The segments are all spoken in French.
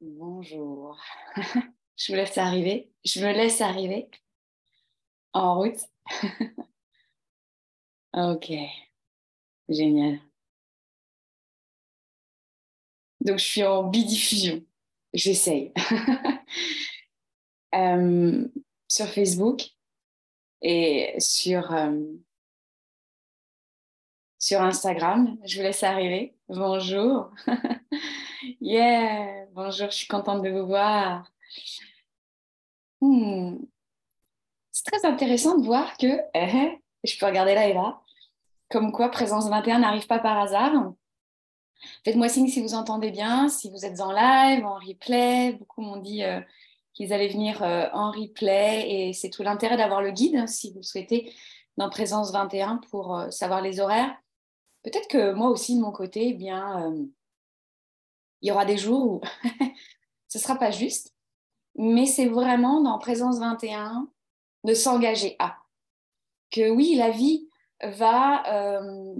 Bonjour. Je vous laisse arriver. Je me laisse arriver. En route. ok. Génial. Donc, je suis en bidiffusion. J'essaye. Euh, sur Facebook et sur, euh, sur Instagram. Je vous laisse arriver. Bonjour. Yeah, bonjour, je suis contente de vous voir. Hmm. C'est très intéressant de voir que, eh, je peux regarder là et là, comme quoi Présence 21 n'arrive pas par hasard. Faites-moi signe si vous entendez bien, si vous êtes en live, en replay. Beaucoup m'ont dit euh, qu'ils allaient venir euh, en replay et c'est tout l'intérêt d'avoir le guide si vous souhaitez dans Présence 21 pour euh, savoir les horaires. Peut-être que moi aussi de mon côté, eh bien, il y aura des jours où ce ne sera pas juste, mais c'est vraiment dans Présence 21 de s'engager à. Que oui, la vie va, euh,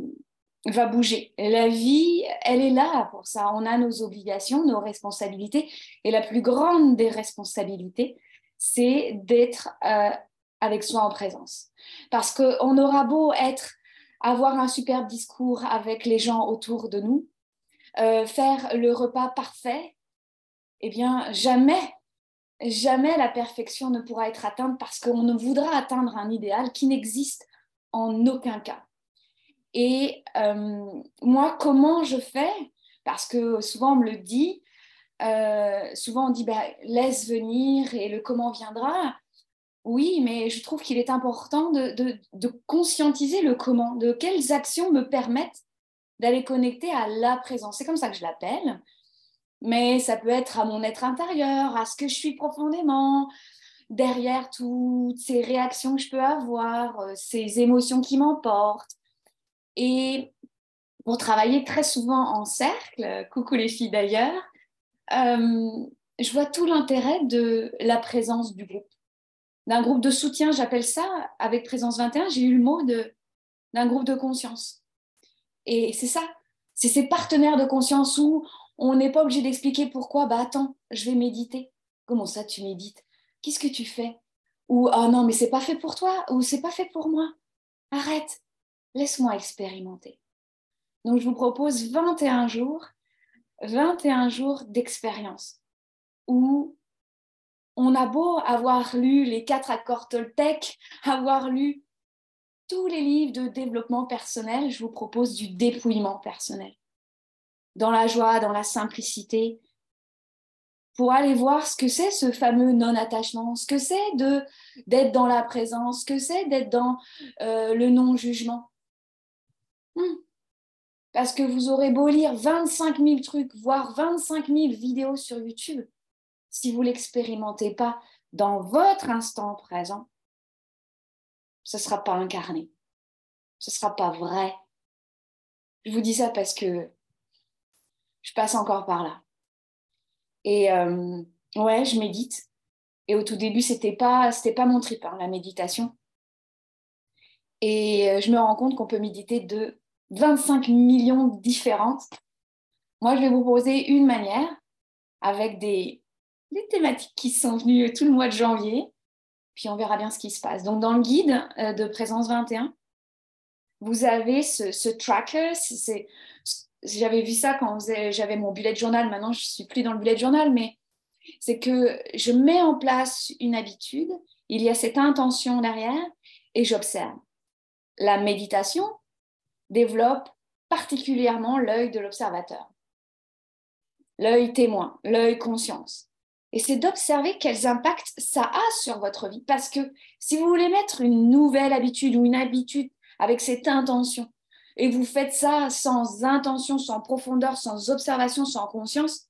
va bouger. La vie, elle est là pour ça. On a nos obligations, nos responsabilités. Et la plus grande des responsabilités, c'est d'être euh, avec soi en présence. Parce qu'on aura beau être, avoir un superbe discours avec les gens autour de nous, euh, faire le repas parfait, eh bien, jamais, jamais la perfection ne pourra être atteinte parce qu'on ne voudra atteindre un idéal qui n'existe en aucun cas. Et euh, moi, comment je fais? Parce que souvent on me le dit, euh, souvent on dit bah, laisse venir et le comment viendra. Oui, mais je trouve qu'il est important de, conscientiser le comment, de quelles actions me permettent d'aller connecter à la présence. C'est comme ça que je l'appelle. Mais ça peut être à mon être intérieur, à ce que je suis profondément, derrière toutes ces réactions que je peux avoir, euh, ces émotions qui m'emportent. Et pour travailler très souvent en cercle, coucou les filles d'ailleurs, euh, je vois tout l'intérêt de la présence du groupe. D'un groupe de soutien, j'appelle ça, avec Présence 21, j'ai eu le mot d'un groupe de conscience. Et c'est ça, c'est ces partenaires de conscience où on n'est pas obligé d'expliquer pourquoi, bah attends, je vais méditer. Comment ça tu médites? Qu'est-ce que tu fais? Ou ah non, mais c'est pas fait pour toi ou c'est pas fait pour moi. Arrête, laisse-moi expérimenter. Donc je vous propose 21 jours, 21 jours d'expérience où on a beau avoir lu les quatre accords Toltec, avoir lu tous les livres de développement personnel, je vous propose du dépouillement personnel. Dans la joie, dans la simplicité, pour aller voir ce que c'est ce fameux non-attachement, ce que c'est d'être dans la présence, ce que c'est d'être dans euh, le non-jugement. Hmm. Parce que vous aurez beau lire 25 000 trucs, voire 25 000 vidéos sur YouTube, si vous l'expérimentez pas dans votre instant présent, ce ne sera pas incarné. Ce ne sera pas vrai. Je vous dis ça parce que je passe encore par là. Et euh, ouais, je médite. Et au tout début, c'était pas, pas mon trip, hein, la méditation. Et euh, je me rends compte qu'on peut méditer de 25 millions différentes. Moi, je vais vous proposer une manière avec des, des thématiques qui sont venues tout le mois de janvier puis on verra bien ce qui se passe. Donc, dans le guide euh, de Présence 21, vous avez ce, tracker. J'avais vu ça quand j'avais mon bullet journal. Maintenant, je ne suis plus dans le bullet journal, mais c'est que je mets en place une habitude. Il y a cette intention derrière et j'observe. La méditation développe particulièrement l'œil de l'observateur, l'œil témoin, l'œil conscience. Et c'est d'observer quels impacts ça a sur votre vie. Parce que si vous voulez mettre une nouvelle habitude ou une habitude avec cette intention, et vous faites ça sans intention, sans profondeur, sans observation, sans conscience,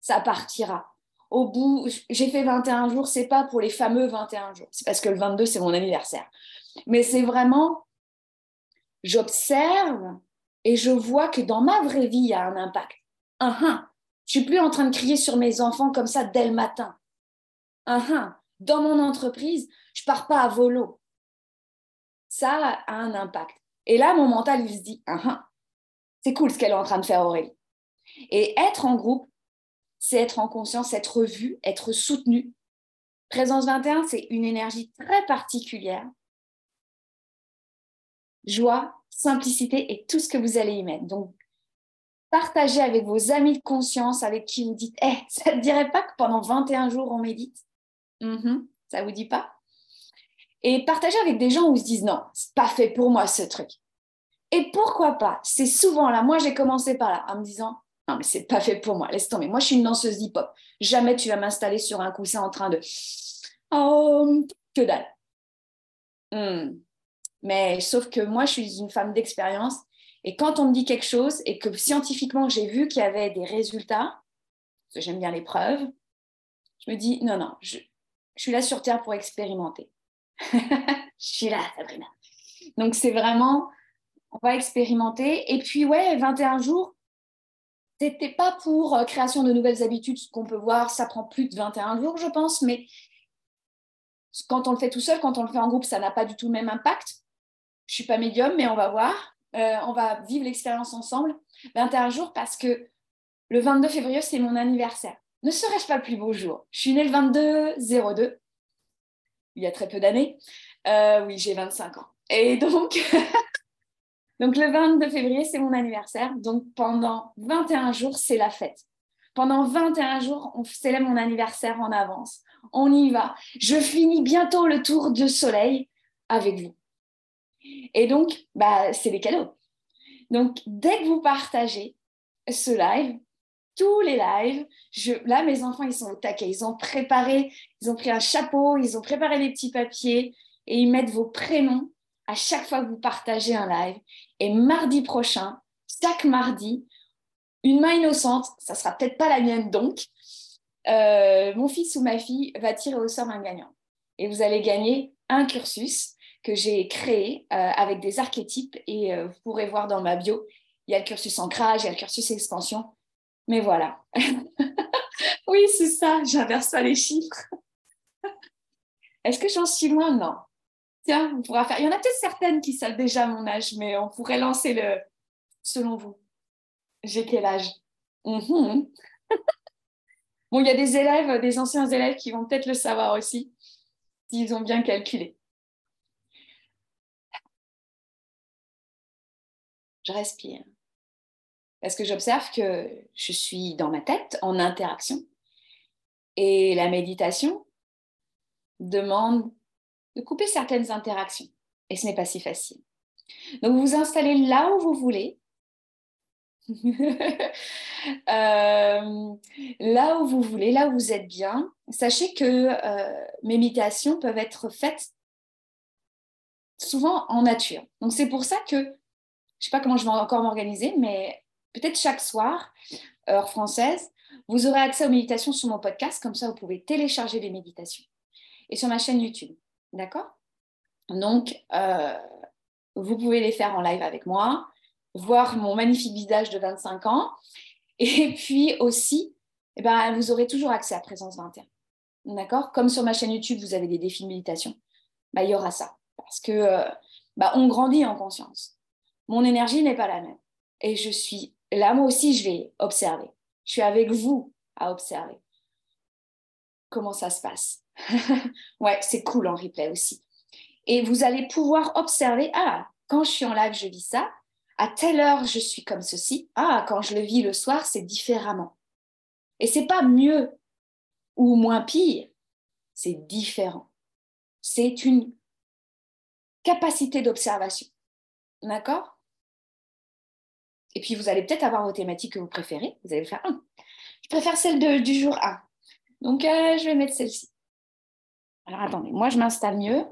ça partira. Au bout, j'ai fait 21 jours, c'est pas pour les fameux 21 jours, c'est parce que le 22, c'est mon anniversaire. Mais c'est vraiment, j'observe et je vois que dans ma vraie vie, il y a un impact. Un, je suis plus en train de crier sur mes enfants comme ça dès le matin. Uh Dans mon entreprise, je pars pas à volo. Ça a un impact. Et là, mon mental, il se dit, uh c'est cool ce qu'elle est en train de faire, Aurélie. Et être en groupe, c'est être en conscience, être vu, être soutenu. Présence 21, c'est une énergie très particulière. Joie, simplicité et tout ce que vous allez y mettre. Donc, partagez avec vos amis de conscience avec qui vous dites Eh, ça ne te dirait pas que pendant 21 jours, on médite? Mm-hmm. Ça ne vous dit pas? Et partagez avec des gens où ils se disent Non, c'est pas fait pour moi ce truc. Et pourquoi pas? C'est souvent là. Moi, j'ai commencé par là, en me disant non, mais c'est pas fait pour moi, laisse tomber. Moi, je suis une danseuse hip-hop. Jamais tu vas m'installer sur un coussin en train de. Oh, que dalle. Hmm. Mais sauf que moi, je suis une femme d'expérience. Et quand on me dit quelque chose et que scientifiquement, j'ai vu qu'il y avait des résultats, parce que j'aime bien les preuves, je me dis non, non, je, suis là sur Terre pour expérimenter. je suis là, Sabrina. Donc, c'est vraiment, on va expérimenter. Et puis, ouais, 21 jours, c'était pas pour euh, création de nouvelles habitudes, ce qu'on peut voir, ça prend plus de 21 jours, je pense, mais quand on le fait tout seul, quand on le fait en groupe, ça n'a pas du tout le même impact. Je suis pas médium, mais on va voir. Euh, on va vivre l'expérience ensemble. 21 jours parce que le 22 février, c'est mon anniversaire. Ne serais-je pas le plus beau jour? Je suis née le 22-02, il y a très peu d'années. Euh, oui, j'ai 25 ans. Et donc, Donc le 22 février, c'est mon anniversaire. Donc pendant 21 jours, c'est la fête. Pendant 21 jours, on célèbre mon anniversaire en avance. On y va. Je finis bientôt le tour du soleil avec vous. Et donc, bah, c'est les cadeaux. Donc, dès que vous partagez ce live, tous les lives, là, mes enfants, ils sont au taquet. Ils ont préparé, ils ont pris un chapeau, ils ont préparé des petits papiers et ils mettent vos prénoms à chaque fois que vous partagez un live. Et mardi prochain, chaque mardi, une main innocente, ça sera peut-être pas la mienne donc, euh, mon fils ou ma fille va tirer au sort un gagnant. Et vous allez gagner un cursus que j'ai créé euh, avec des archétypes et euh, vous pourrez voir dans ma bio, il y a le cursus ancrage, il y a le cursus expansion. Mais voilà. oui, c'est ça, j'inverse pas les chiffres. Est-ce que j'en suis loin? Non on pourra faire. Il y en a peut-être certaines qui savent déjà mon âge, mais on pourrait lancer le. Selon vous, j'ai quel âge? Mhm. Bon, il y a des élèves, des anciens élèves qui vont peut-être le savoir aussi, s'ils ont bien calculé. Je respire. Parce que j'observe que je suis dans ma tête en interaction. Et la méditation demande de couper certaines interactions. Et ce n'est pas si facile. Donc, vous vous installez là où vous voulez. Euh, là où vous voulez, là où vous êtes bien. Sachez que euh, mes méditations peuvent être faites souvent en nature. Donc, c'est pour ça que, je sais pas comment je vais encore m'organiser, mais peut-être chaque soir, heure française, vous aurez accès aux méditations sur mon podcast. Comme ça, vous pouvez télécharger les méditations. Et sur ma chaîne YouTube. D'accord? Donc, euh, vous pouvez les faire en live avec moi, voir mon magnifique visage de 25 ans. Et puis aussi, eh ben, vous aurez toujours accès à Présence 21. D'accord? Comme sur ma chaîne YouTube, vous avez des défis de méditation, bah, il y aura ça. Parce que euh, bah, on grandit en conscience. Mon énergie n'est pas la même. Et je suis là, moi aussi, je vais observer. Je suis avec vous à observer comment ça se passe. ouais, c'est cool en replay aussi. Et vous allez pouvoir observer, ah, quand je suis en live, je vis ça. À telle heure, je suis comme ceci. Ah, quand je le vis le soir, c'est différemment. Et c'est pas mieux ou moins pire, c'est différent. C'est une capacité d'observation. D'accord? Et puis, vous allez peut-être avoir vos thématiques que vous préférez. Vous allez faire, hum, je préfère celle du jour 1. Donc, euh, je vais mettre celle-ci. Alors attendez, moi je m'installe mieux.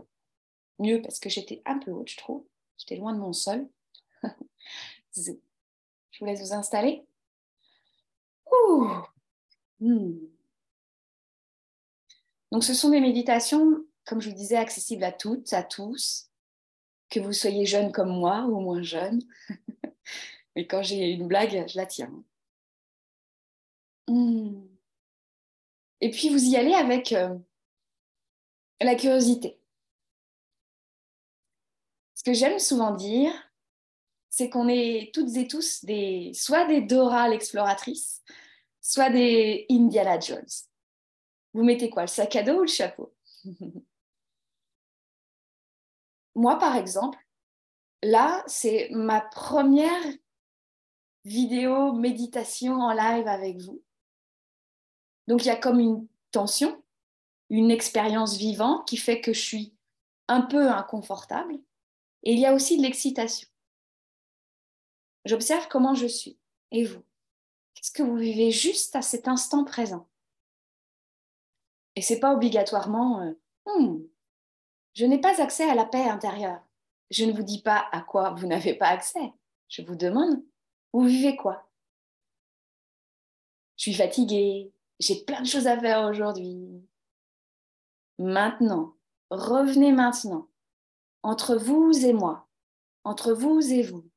Mieux parce que j'étais un peu haute, je trouve. J'étais loin de mon sol. je vous laisse vous installer. Hmm. Donc ce sont des méditations, comme je vous disais, accessibles à toutes, à tous, que vous soyez jeune comme moi ou moins jeune. Mais quand j'ai une blague, je la tiens. Hmm. Et puis vous y allez avec euh, la curiosité. Ce que j'aime souvent dire, c'est qu'on est toutes et tous des, soit des Dora l'exploratrice, soit des Indiana Jones. Vous mettez quoi, le sac à dos ou le chapeau? Moi, par exemple, là, c'est ma première vidéo méditation en live avec vous. Donc, il y a comme une tension, une expérience vivante qui fait que je suis un peu inconfortable. Et il y a aussi de l'excitation. J'observe comment je suis. Et vous? Qu'est-ce que vous vivez juste à cet instant présent? Et c'est pas obligatoirement euh, hmm, je n'ai pas accès à la paix intérieure. Je ne vous dis pas à quoi vous n'avez pas accès. Je vous demande vous vivez quoi Je suis fatiguée, j'ai plein de choses à faire aujourd'hui. Maintenant, revenez maintenant, entre vous et moi, entre vous et vous.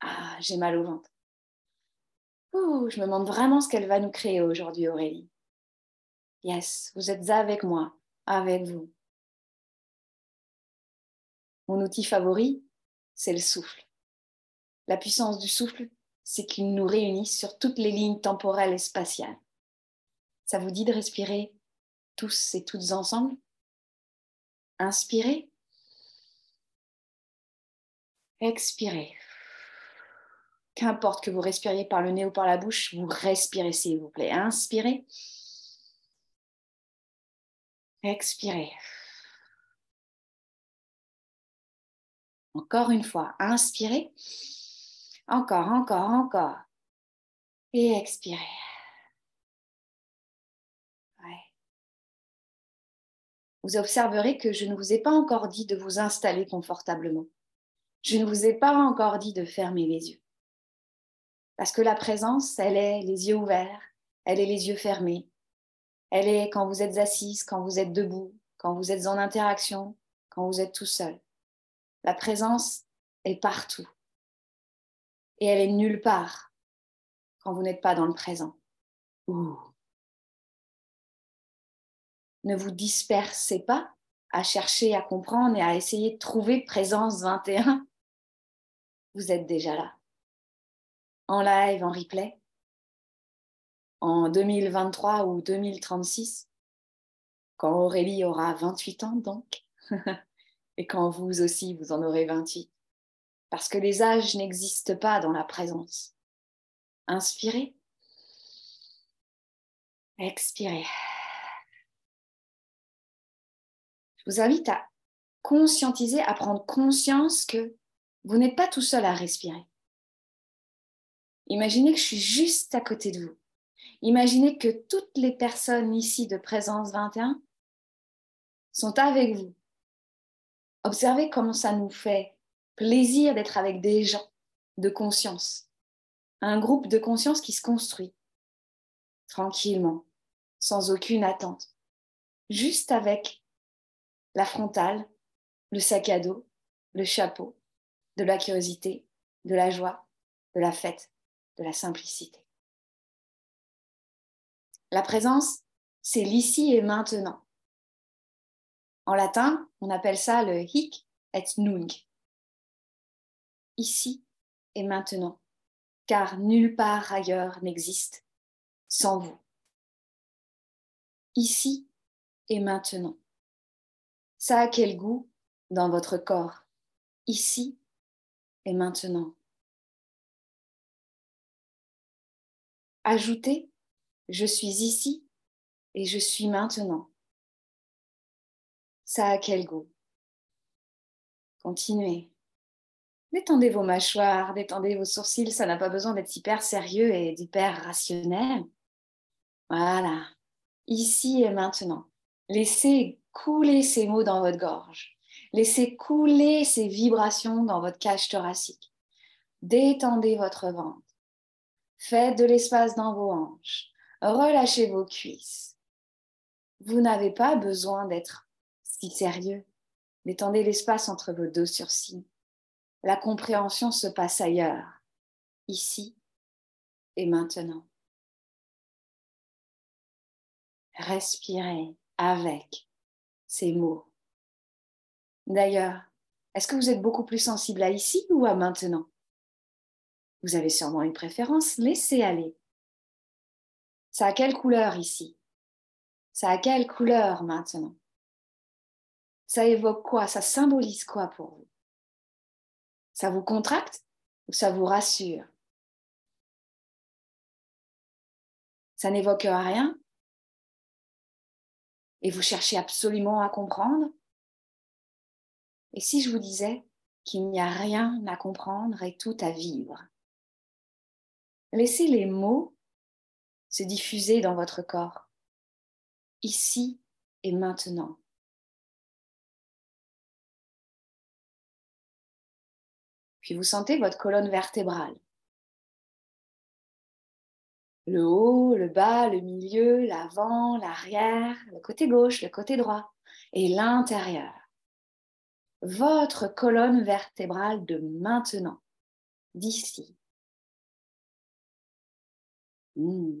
Ah, j'ai mal au ventre. Je me demande vraiment ce qu'elle va nous créer aujourd'hui, Aurélie. Yes, vous êtes avec moi, avec vous. Mon outil favori, c'est le souffle. La puissance du souffle, c'est qu'il nous réunit sur toutes les lignes temporelles et spatiales. Ça vous dit de respirer tous et toutes ensemble? Inspirez. Expirez. Qu'importe que vous respiriez par le nez ou par la bouche, vous respirez s'il vous plaît. Inspirez. Expirez. Encore une fois, inspirez. Encore, encore, encore. Et expirez. Vous observerez que je ne vous ai pas encore dit de vous installer confortablement. Je ne vous ai pas encore dit de fermer les yeux. Parce que la présence, elle est les yeux ouverts, elle est les yeux fermés. Elle est quand vous êtes assise, quand vous êtes debout, quand vous êtes en interaction, quand vous êtes tout seul. La présence est partout. Et elle est nulle part quand vous n'êtes pas dans le présent. Ne vous dispersez pas à chercher à comprendre et à essayer de trouver présence 21. Vous êtes déjà là. En live, en replay, en 2023 ou 2036, quand Aurélie aura 28 ans donc. et quand vous aussi, vous en aurez 28. Parce que les âges n'existent pas dans la présence. Inspirez. Expirez. Je vous invite à conscientiser, à prendre conscience que vous n'êtes pas tout seul à respirer. Imaginez que je suis juste à côté de vous. Imaginez que toutes les personnes ici de présence 21 sont avec vous Observez comment ça nous fait plaisir d'être avec des gens de conscience. Un groupe de conscience qui se construit tranquillement, sans aucune attente, juste avec la frontale, le sac à dos, le chapeau, de la curiosité, de la joie, de la fête, de la simplicité. La présence, c'est l'ici et maintenant. En latin, on appelle ça le hic et nunc. Ici et maintenant, car nulle part ailleurs n'existe sans vous. Ici et maintenant. Ça a quel goût dans votre corps? Ici et maintenant. Ajoutez, je suis ici et je suis maintenant. Ça a quel goût? Continuez. Détendez vos mâchoires, détendez vos sourcils, ça n'a pas besoin d'être hyper sérieux et hyper rationnel. Voilà, ici et maintenant. Laissez couler ces mots dans votre gorge. Laissez couler ces vibrations dans votre cage thoracique. Détendez votre ventre. Faites de l'espace dans vos hanches. Relâchez vos cuisses. Vous n'avez pas besoin d'être sérieux. Détendez l'espace entre vos deux sourcils. La compréhension se passe ailleurs, ici et maintenant. Respirez avec ces mots. D'ailleurs, est-ce que vous êtes beaucoup plus sensible à ici ou à maintenant? Vous avez sûrement une préférence, laissez aller. Ça a quelle couleur ici? Ça a quelle couleur maintenant? Ça évoque quoi? Ça symbolise quoi pour vous? Ça vous contracte ou ça vous rassure? Ça n'évoque rien? Et vous cherchez absolument à comprendre? Et si je vous disais qu'il n'y a rien à comprendre et tout à vivre? Laissez les mots se diffuser dans votre corps, ici et maintenant. Vous sentez votre colonne vertébrale. Le haut, le bas, le milieu, l'avant, l'arrière, le côté gauche, le côté droit et l'intérieur. Votre colonne vertébrale de maintenant, d'ici. Hmm.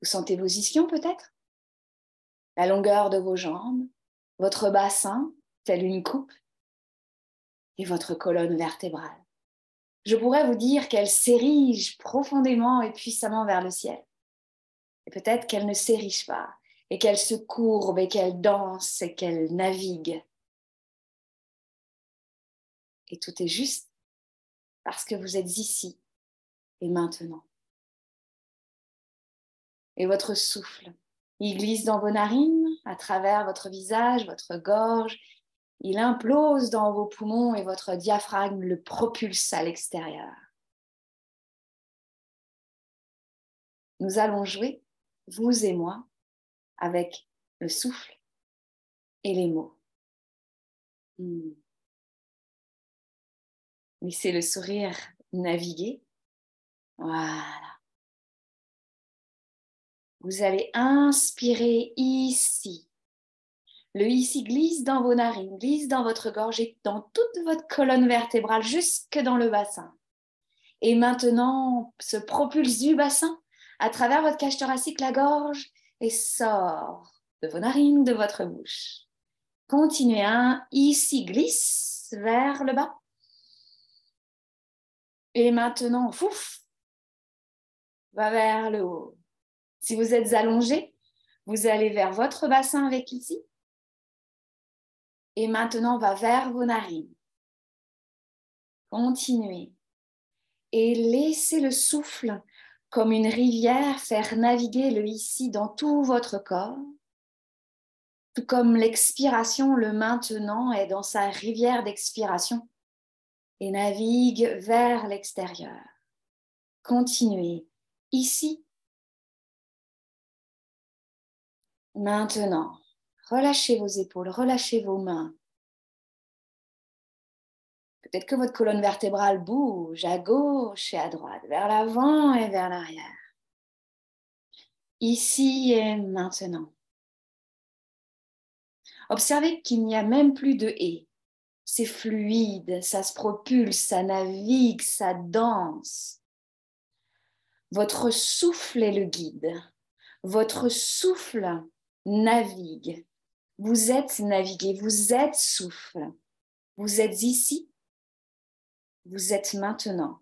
Vous sentez vos ischions peut-être? La longueur de vos jambes, votre bassin, tel une coupe, et votre colonne vertébrale. Je pourrais vous dire qu'elle s'érige profondément et puissamment vers le ciel. Et peut-être qu'elle ne s'érige pas, et qu'elle se courbe, et qu'elle danse, et qu'elle navigue. Et tout est juste parce que vous êtes ici et maintenant et votre souffle. Il glisse dans vos narines, à travers votre visage, votre gorge. Il implose dans vos poumons et votre diaphragme le propulse à l'extérieur. Nous allons jouer, vous et moi, avec le souffle et les mots. Hmm. Laissez le sourire naviguer. Voilà. Vous allez inspirer ici. Le ici glisse dans vos narines, glisse dans votre gorge et dans toute votre colonne vertébrale jusque dans le bassin. Et maintenant, se propulse du bassin à travers votre cage thoracique, la gorge, et sort de vos narines, de votre bouche. Continuez, un ici glisse vers le bas. Et maintenant, fouf, va vers le haut. Si vous êtes allongé, vous allez vers votre bassin avec ici. Et maintenant, va vers vos narines. Continuez. Et laissez le souffle comme une rivière faire naviguer le ici dans tout votre corps. Tout comme l'expiration, le maintenant est dans sa rivière d'expiration et navigue vers l'extérieur. Continuez ici Maintenant, relâchez vos épaules, relâchez vos mains. Peut-être que votre colonne vertébrale bouge à gauche et à droite, vers l'avant et vers l'arrière. Ici et maintenant. Observez qu'il n'y a même plus de et. C'est fluide, ça se propulse, ça navigue, ça danse. Votre souffle est le guide. Votre souffle navigue. Vous êtes navigué, vous êtes souffle. Vous êtes ici, vous êtes maintenant.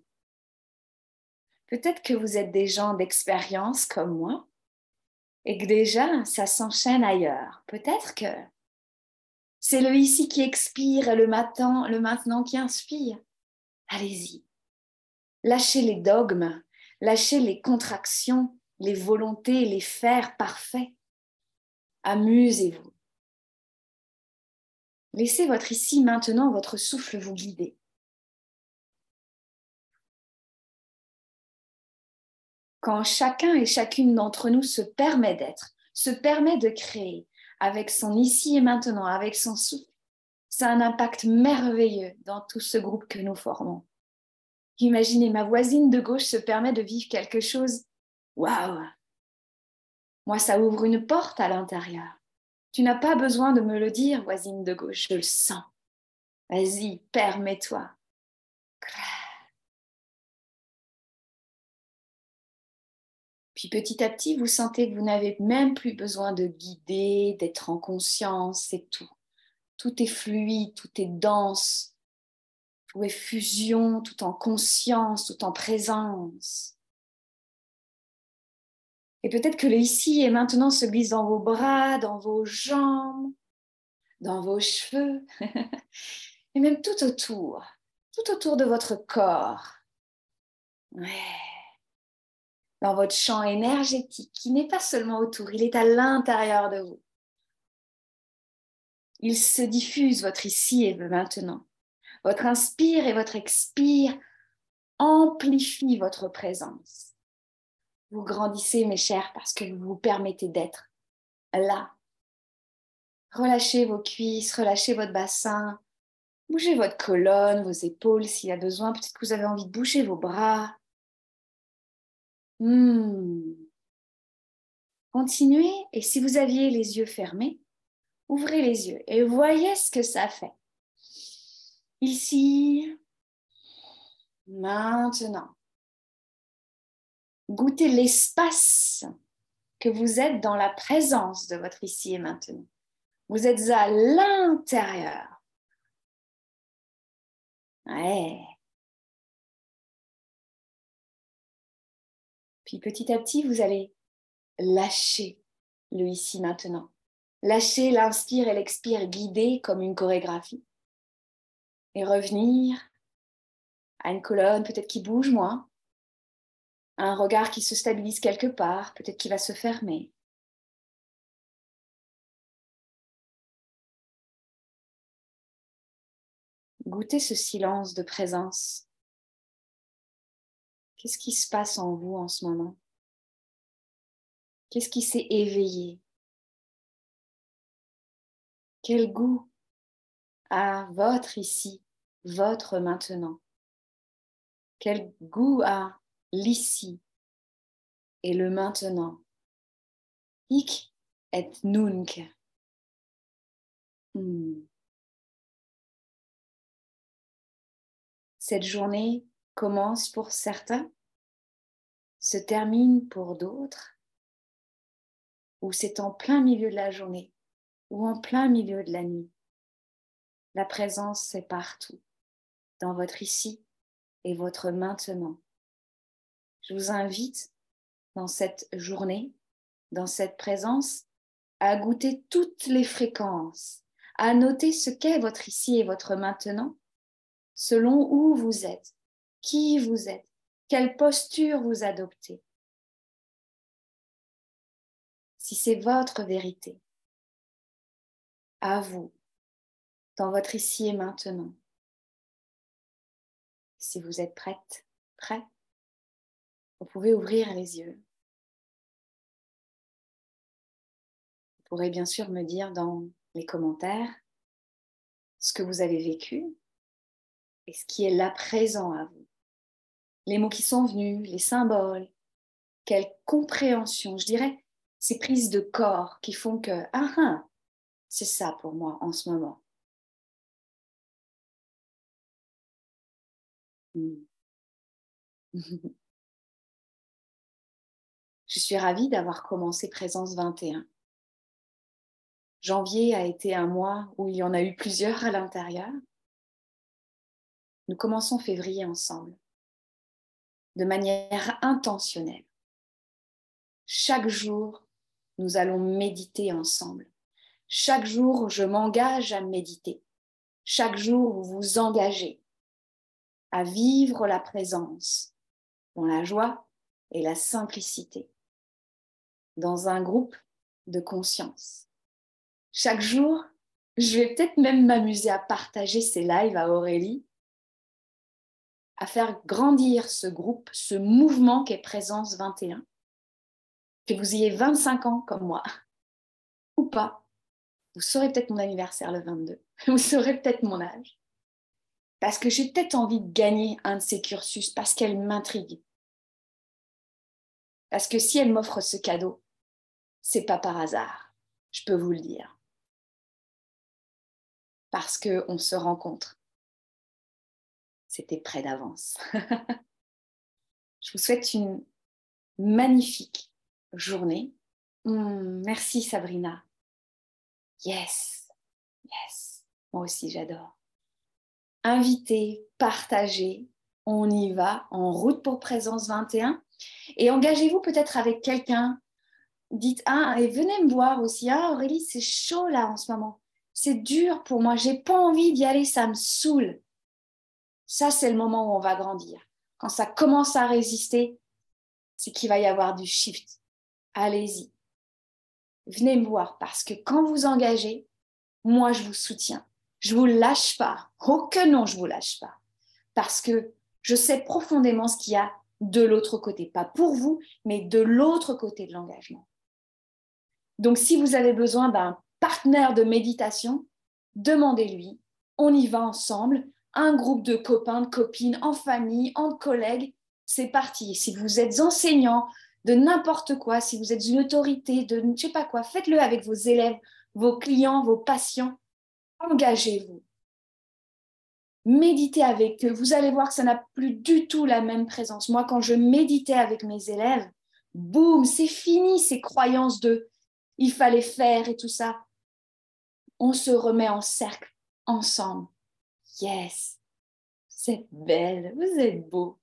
Peut-être que vous êtes des gens d'expérience comme moi et que déjà ça s'enchaîne ailleurs. Peut-être que c'est le ici qui expire et le maintenant, le maintenant qui inspire. Allez-y. Lâchez les dogmes, lâchez les contractions, les volontés, les faire parfaits. Amusez-vous. Laissez votre ici maintenant, votre souffle vous guider. Quand chacun et chacune d'entre nous se permet d'être, se permet de créer avec son ici et maintenant, avec son souffle, ça a un impact merveilleux dans tout ce groupe que nous formons. Imaginez, ma voisine de gauche se permet de vivre quelque chose. Waouh moi, ça ouvre une porte à l'intérieur. Tu n'as pas besoin de me le dire, voisine de gauche, je le sens. Vas-y, permets-toi. Puis petit à petit, vous sentez que vous n'avez même plus besoin de guider, d'être en conscience, c'est tout. Tout est fluide, tout est dense, tout est fusion, tout en conscience, tout en présence. Et peut-être que le ici et maintenant se glisse dans vos bras, dans vos jambes, dans vos cheveux, et même tout autour, tout autour de votre corps. Dans votre champ énergétique qui n'est pas seulement autour, il est à l'intérieur de vous. Il se diffuse votre ici et maintenant. Votre inspire et votre expire amplifient votre présence. Vous grandissez, mes chers, parce que vous vous permettez d'être là. Relâchez vos cuisses, relâchez votre bassin, bougez votre colonne, vos épaules s'il y a besoin. Peut-être que vous avez envie de bouger vos bras. Hmm. Continuez et si vous aviez les yeux fermés, ouvrez les yeux et voyez ce que ça fait. Ici, maintenant. Goûtez l'espace que vous êtes dans la présence de votre ici et maintenant. Vous êtes à l'intérieur. Ouais. Puis petit à petit, vous allez lâcher le ici maintenant. Lâcher l'inspire et l'expire guidé comme une chorégraphie. Et revenir à une colonne peut-être qui bouge moins, un regard qui se stabilise quelque part, peut-être qui va se fermer. Goûtez ce silence de présence. Qu'est-ce qui se passe en vous en ce moment? Qu'est-ce qui s'est éveillé? Quel goût a votre ici, votre maintenant? Quel goût a l'ici et le maintenant Ik et nunc. Hmm. Cette journée commence pour certains, se termine pour d'autres, ou c'est en plein milieu de la journée, ou en plein milieu de la nuit. La présence, c'est partout, dans votre ici et votre maintenant. Je vous invite dans cette journée, dans cette présence, à goûter toutes les fréquences, à noter ce qu'est votre ici et votre maintenant selon où vous êtes, qui vous êtes, quelle posture vous adoptez. Si c'est votre vérité, à vous, dans votre ici et maintenant. Si vous êtes prête, prêt, vous pouvez ouvrir les yeux. Vous pourrez bien sûr me dire dans les commentaires ce que vous avez vécu, et ce qui est là présent à vous. Les mots qui sont venus, les symboles, quelle compréhension, je dirais, ces prises de corps qui font que, ah, ah c'est ça pour moi en ce moment. Hmm. Je suis ravie d'avoir commencé Présence 21. Janvier a été un mois où il y en a eu plusieurs à l'intérieur. Nous commençons février ensemble, de manière intentionnelle. Chaque jour, nous allons méditer ensemble. Chaque jour, je m'engage à méditer. Chaque jour, vous vous engagez à vivre la présence dans la joie et la simplicité, dans un groupe de conscience. Chaque jour, je vais peut-être même m'amuser à partager ces lives à Aurélie à faire grandir ce groupe, ce mouvement qui est Présence 21. Que vous ayez 25 ans comme moi ou pas, vous saurez peut-être mon anniversaire le 22, vous saurez peut-être mon âge. Parce que j'ai peut-être envie de gagner un de ces cursus parce qu'elle m'intrigue. Parce que si elle m'offre ce cadeau, c'est pas par hasard, je peux vous le dire. Parce qu'on se rencontre c'était près d'avance. Je vous souhaite une magnifique journée. Hmm, merci Sabrina. Yes, yes, moi aussi j'adore. Invitez, partagez, on y va en route pour Présence 21 et engagez-vous peut-être avec quelqu'un dites un et venez me voir aussi. Hein, Aurélie, c'est chaud là en ce moment. C'est dur pour moi. J'ai pas envie d'y aller. Ça me saoule. Ça, c'est le moment où on va grandir. Quand ça commence à résister, c'est qu'il va y avoir du shift. Allez-y. Venez me voir parce que quand vous engagez, moi, je vous soutiens. Je vous lâche pas. Oh que non, je vous lâche pas. Parce que je sais profondément ce qu'il y a de l'autre côté. Pas pour vous, mais de l'autre côté de l'engagement. Donc, si vous avez besoin d'un partenaire de méditation, demandez-lui. On y va ensemble. Un groupe de copains, de copines, en famille, en collègues. C'est parti. Si vous êtes enseignant de n'importe quoi, si vous êtes une autorité de je ne sais pas quoi, faites-le avec vos élèves, vos clients, vos patients. Engagez-vous. Méditez avec eux. Vous allez voir que ça n'a plus du tout la même présence. Moi, quand je méditais avec mes élèves, boum, c'est fini ces croyances de il fallait faire et tout ça. On se remet en cercle ensemble. Yes, êtes belle, vous êtes beau.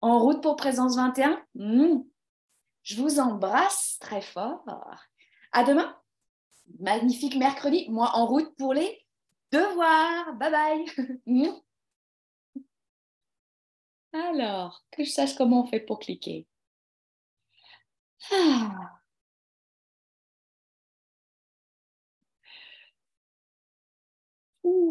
En route pour Présence 21 hmm. Je vous embrasse très fort. À demain. Magnifique mercredi. Moi en route pour les devoirs. Bye bye. Hmm. Alors, que je sache comment on fait pour cliquer. Ah.